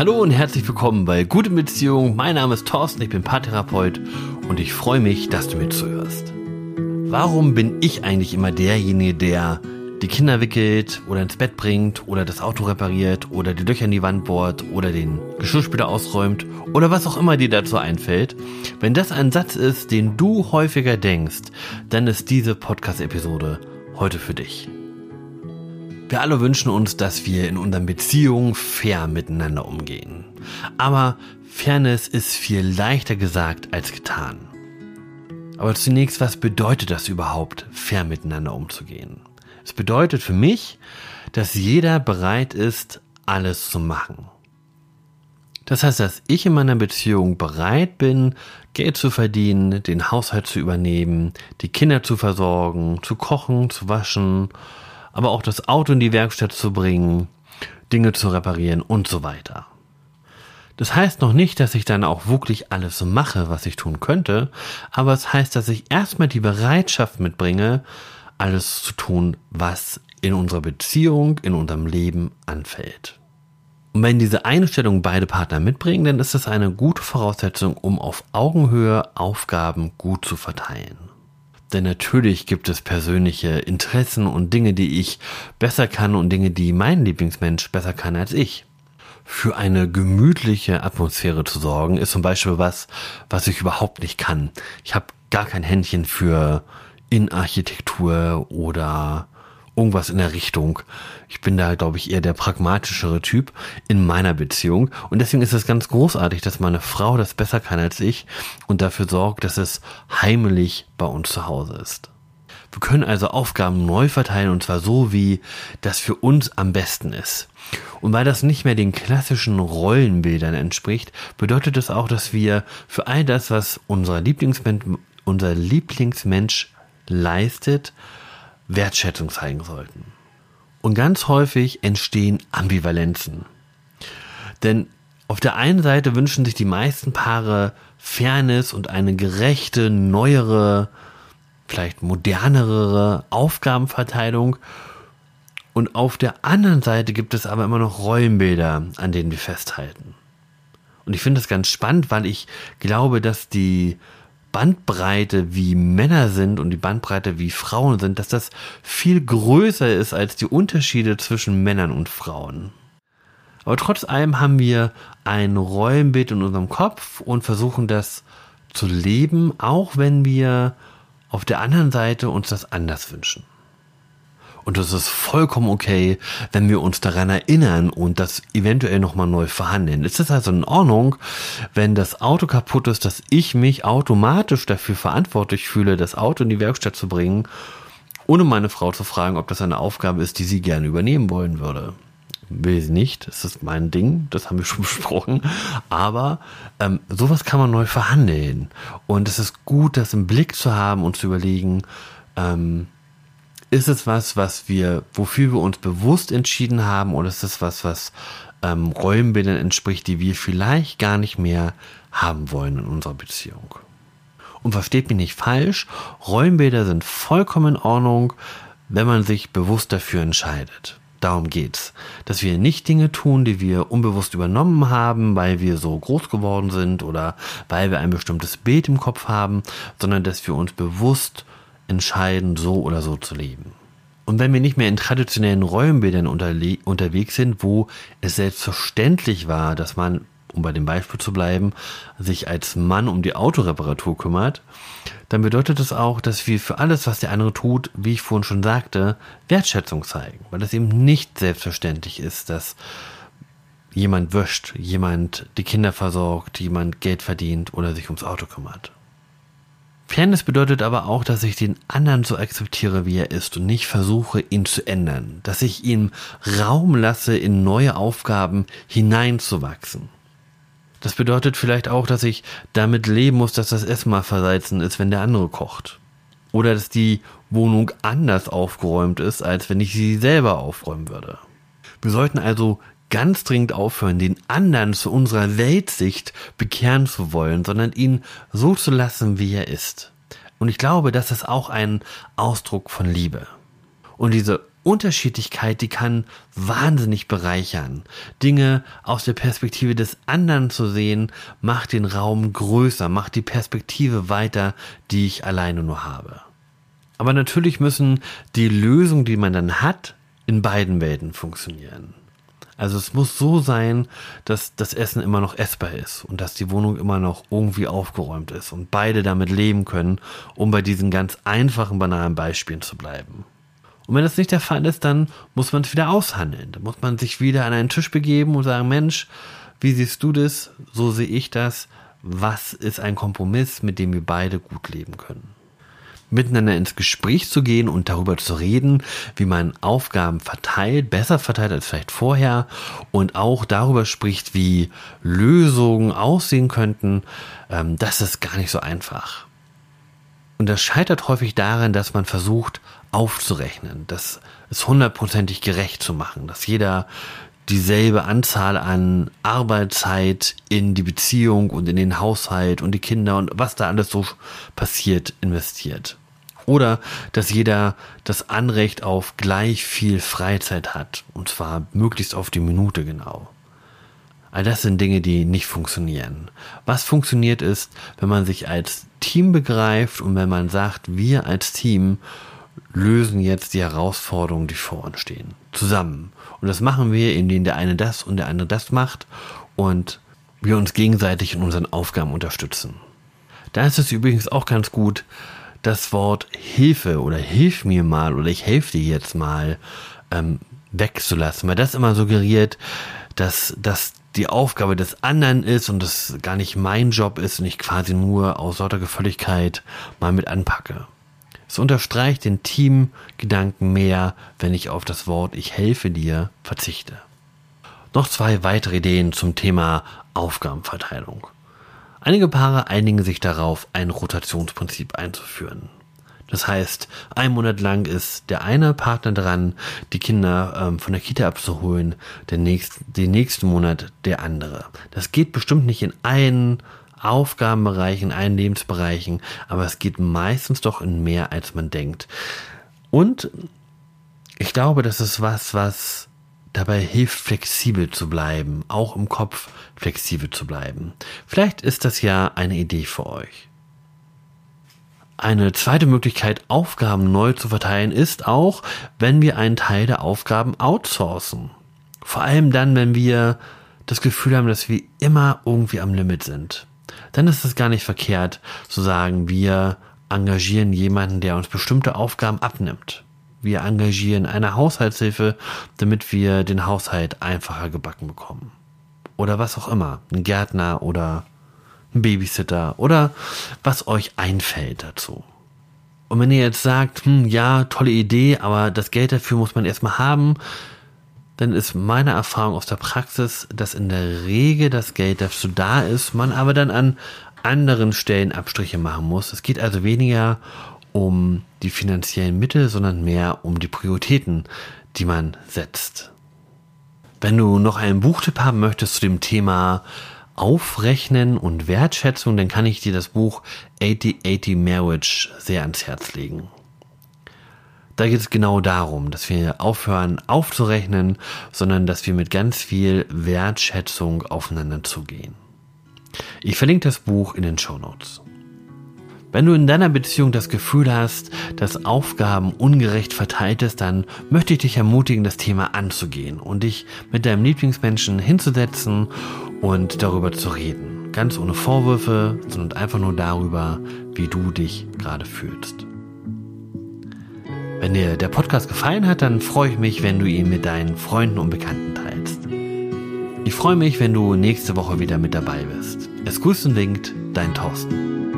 Hallo und herzlich willkommen bei Gute Beziehung. Mein Name ist Thorsten, ich bin Paartherapeut und ich freue mich, dass du mir zuhörst. Warum bin ich eigentlich immer derjenige, der die Kinder wickelt oder ins Bett bringt oder das Auto repariert oder die Löcher in die Wand bohrt oder den Geschirrspüler ausräumt oder was auch immer dir dazu einfällt. Wenn das ein Satz ist, den du häufiger denkst, dann ist diese Podcast-Episode heute für dich. Wir alle wünschen uns, dass wir in unseren Beziehungen fair miteinander umgehen. Aber Fairness ist viel leichter gesagt als getan. Aber zunächst, was bedeutet das überhaupt, fair miteinander umzugehen? Es bedeutet für mich, dass jeder bereit ist, alles zu machen. Das heißt, dass ich in meiner Beziehung bereit bin, Geld zu verdienen, den Haushalt zu übernehmen, die Kinder zu versorgen, zu kochen, zu waschen, aber auch das Auto in die Werkstatt zu bringen, Dinge zu reparieren und so weiter. Das heißt noch nicht, dass ich dann auch wirklich alles mache, was ich tun könnte, aber es heißt, dass ich erstmal die Bereitschaft mitbringe, alles zu tun, was in unserer Beziehung, in unserem Leben anfällt. Und wenn diese Einstellung beide Partner mitbringen, dann ist das eine gute Voraussetzung, um auf Augenhöhe Aufgaben gut zu verteilen. Denn natürlich gibt es persönliche Interessen und Dinge, die ich besser kann und Dinge, die mein Lieblingsmensch besser kann als ich. Für eine gemütliche Atmosphäre zu sorgen, ist zum Beispiel was, was ich überhaupt nicht kann. Ich habe gar kein Händchen für Innenarchitektur oder irgendwas in der Richtung. Ich bin da, glaube ich, eher der pragmatischere Typ in meiner Beziehung. Und deswegen ist es ganz großartig, dass meine Frau das besser kann als ich und dafür sorgt, dass es heimelig bei uns zu Hause ist. Wir können also Aufgaben neu verteilen und zwar so, wie das für uns am besten ist. Und weil das nicht mehr den klassischen Rollenbildern entspricht, bedeutet das auch, dass wir für all das, was unser Lieblingsmensch, unser Lieblingsmensch leistet, Wertschätzung zeigen sollten. Und ganz häufig entstehen Ambivalenzen. Denn auf der einen Seite wünschen sich die meisten Paare Fairness und eine gerechte, neuere, vielleicht modernere Aufgabenverteilung. Und auf der anderen Seite gibt es aber immer noch Rollenbilder, an denen wir festhalten. Und ich finde das ganz spannend, weil ich glaube, dass die Bandbreite, wie Männer sind und die Bandbreite, wie Frauen sind, dass das viel größer ist als die Unterschiede zwischen Männern und Frauen. Aber trotz allem haben wir ein Rollenbild in unserem Kopf und versuchen das zu leben, auch wenn wir auf der anderen Seite uns das anders wünschen. Und es ist vollkommen okay, wenn wir uns daran erinnern und das eventuell nochmal neu verhandeln. Es ist also in Ordnung, wenn das Auto kaputt ist, dass ich mich automatisch dafür verantwortlich fühle, das Auto in die Werkstatt zu bringen, ohne meine Frau zu fragen, ob das eine Aufgabe ist, die sie gerne übernehmen wollen würde will sie nicht, das ist mein Ding, das haben wir schon besprochen. Aber ähm, sowas kann man neu verhandeln. Und es ist gut, das im Blick zu haben und zu überlegen, ähm, ist es was, was wir, wofür wir uns bewusst entschieden haben, oder ist es was, was ähm, Rollenbildern entspricht, die wir vielleicht gar nicht mehr haben wollen in unserer Beziehung? Und versteht mich nicht falsch, Rollenbilder sind vollkommen in Ordnung, wenn man sich bewusst dafür entscheidet. Darum geht's. Dass wir nicht Dinge tun, die wir unbewusst übernommen haben, weil wir so groß geworden sind oder weil wir ein bestimmtes Bild im Kopf haben, sondern dass wir uns bewusst entscheiden, so oder so zu leben. Und wenn wir nicht mehr in traditionellen Rollenbildern unterwegs sind, wo es selbstverständlich war, dass man, um bei dem Beispiel zu bleiben, sich als Mann um die Autoreparatur kümmert, dann bedeutet das auch, dass wir für alles, was der andere tut, wie ich vorhin schon sagte, Wertschätzung zeigen. Weil es eben nicht selbstverständlich ist, dass jemand wäscht, jemand die Kinder versorgt, jemand Geld verdient oder sich ums Auto kümmert. Fairness bedeutet aber auch, dass ich den anderen so akzeptiere, wie er ist und nicht versuche, ihn zu ändern. Dass ich ihm Raum lasse, in neue Aufgaben hineinzuwachsen. Das bedeutet vielleicht auch, dass ich damit leben muss, dass das Essen mal versalzen ist, wenn der andere kocht. Oder dass die Wohnung anders aufgeräumt ist, als wenn ich sie selber aufräumen würde. Wir sollten also ganz dringend aufhören, den anderen zu unserer Weltsicht bekehren zu wollen, sondern ihn so zu lassen, wie er ist. Und ich glaube, das ist auch ein Ausdruck von Liebe. Und diese Unterschiedlichkeit, die kann wahnsinnig bereichern. Dinge aus der Perspektive des anderen zu sehen, macht den Raum größer, macht die Perspektive weiter, die ich alleine nur habe. Aber natürlich müssen die Lösungen, die man dann hat, in beiden Welten funktionieren. Also es muss so sein, dass das Essen immer noch essbar ist und dass die Wohnung immer noch irgendwie aufgeräumt ist und beide damit leben können, um bei diesen ganz einfachen, banalen Beispielen zu bleiben. Und wenn das nicht der Fall ist, dann muss man es wieder aushandeln. Da muss man sich wieder an einen Tisch begeben und sagen, Mensch, wie siehst du das? So sehe ich das. Was ist ein Kompromiss, mit dem wir beide gut leben können? Miteinander ins Gespräch zu gehen und darüber zu reden, wie man Aufgaben verteilt, besser verteilt als vielleicht vorher und auch darüber spricht, wie Lösungen aussehen könnten, ähm, das ist gar nicht so einfach. Und das scheitert häufig daran, dass man versucht aufzurechnen, das es hundertprozentig gerecht zu machen, dass jeder dieselbe Anzahl an Arbeitszeit in die Beziehung und in den Haushalt und die Kinder und was da alles so passiert investiert. Oder dass jeder das Anrecht auf gleich viel Freizeit hat. Und zwar möglichst auf die Minute genau. All das sind Dinge, die nicht funktionieren. Was funktioniert ist, wenn man sich als Team begreift und wenn man sagt, wir als Team lösen jetzt die Herausforderungen, die vor uns stehen. Zusammen. Und das machen wir, indem der eine das und der andere das macht und wir uns gegenseitig in unseren Aufgaben unterstützen. Da ist es übrigens auch ganz gut, das Wort Hilfe oder Hilf mir mal oder ich helfe dir jetzt mal ähm, wegzulassen, weil das immer suggeriert, dass das die Aufgabe des anderen ist und das gar nicht mein Job ist und ich quasi nur aus lauter Gefälligkeit mal mit anpacke. Es unterstreicht den Teamgedanken mehr, wenn ich auf das Wort ich helfe dir verzichte. Noch zwei weitere Ideen zum Thema Aufgabenverteilung. Einige Paare einigen sich darauf, ein Rotationsprinzip einzuführen. Das heißt, ein Monat lang ist der eine Partner dran, die Kinder ähm, von der Kita abzuholen, der nächst, den nächsten Monat der andere. Das geht bestimmt nicht in allen Aufgabenbereichen, in allen Lebensbereichen, aber es geht meistens doch in mehr, als man denkt. Und ich glaube, das ist was, was dabei hilft, flexibel zu bleiben, auch im Kopf flexibel zu bleiben. Vielleicht ist das ja eine Idee für euch. Eine zweite Möglichkeit, Aufgaben neu zu verteilen, ist auch, wenn wir einen Teil der Aufgaben outsourcen. Vor allem dann, wenn wir das Gefühl haben, dass wir immer irgendwie am Limit sind. Dann ist es gar nicht verkehrt zu sagen, wir engagieren jemanden, der uns bestimmte Aufgaben abnimmt wir engagieren eine Haushaltshilfe, damit wir den Haushalt einfacher gebacken bekommen. Oder was auch immer. Ein Gärtner oder ein Babysitter oder was euch einfällt dazu. Und wenn ihr jetzt sagt, hm, ja, tolle Idee, aber das Geld dafür muss man erstmal haben, dann ist meine Erfahrung aus der Praxis, dass in der Regel das Geld dazu da ist, man aber dann an anderen Stellen Abstriche machen muss. Es geht also weniger um die finanziellen Mittel, sondern mehr um die Prioritäten, die man setzt. Wenn du noch einen Buchtipp haben möchtest zu dem Thema Aufrechnen und Wertschätzung, dann kann ich dir das Buch 8080 Marriage sehr ans Herz legen. Da geht es genau darum, dass wir aufhören aufzurechnen, sondern dass wir mit ganz viel Wertschätzung aufeinander zugehen. Ich verlinke das Buch in den Show Notes. Wenn du in deiner Beziehung das Gefühl hast, dass Aufgaben ungerecht verteilt ist, dann möchte ich dich ermutigen, das Thema anzugehen und dich mit deinem Lieblingsmenschen hinzusetzen und darüber zu reden. Ganz ohne Vorwürfe, sondern einfach nur darüber, wie du dich gerade fühlst. Wenn dir der Podcast gefallen hat, dann freue ich mich, wenn du ihn mit deinen Freunden und Bekannten teilst. Ich freue mich, wenn du nächste Woche wieder mit dabei bist. Es grüßt und winkt, dein Thorsten.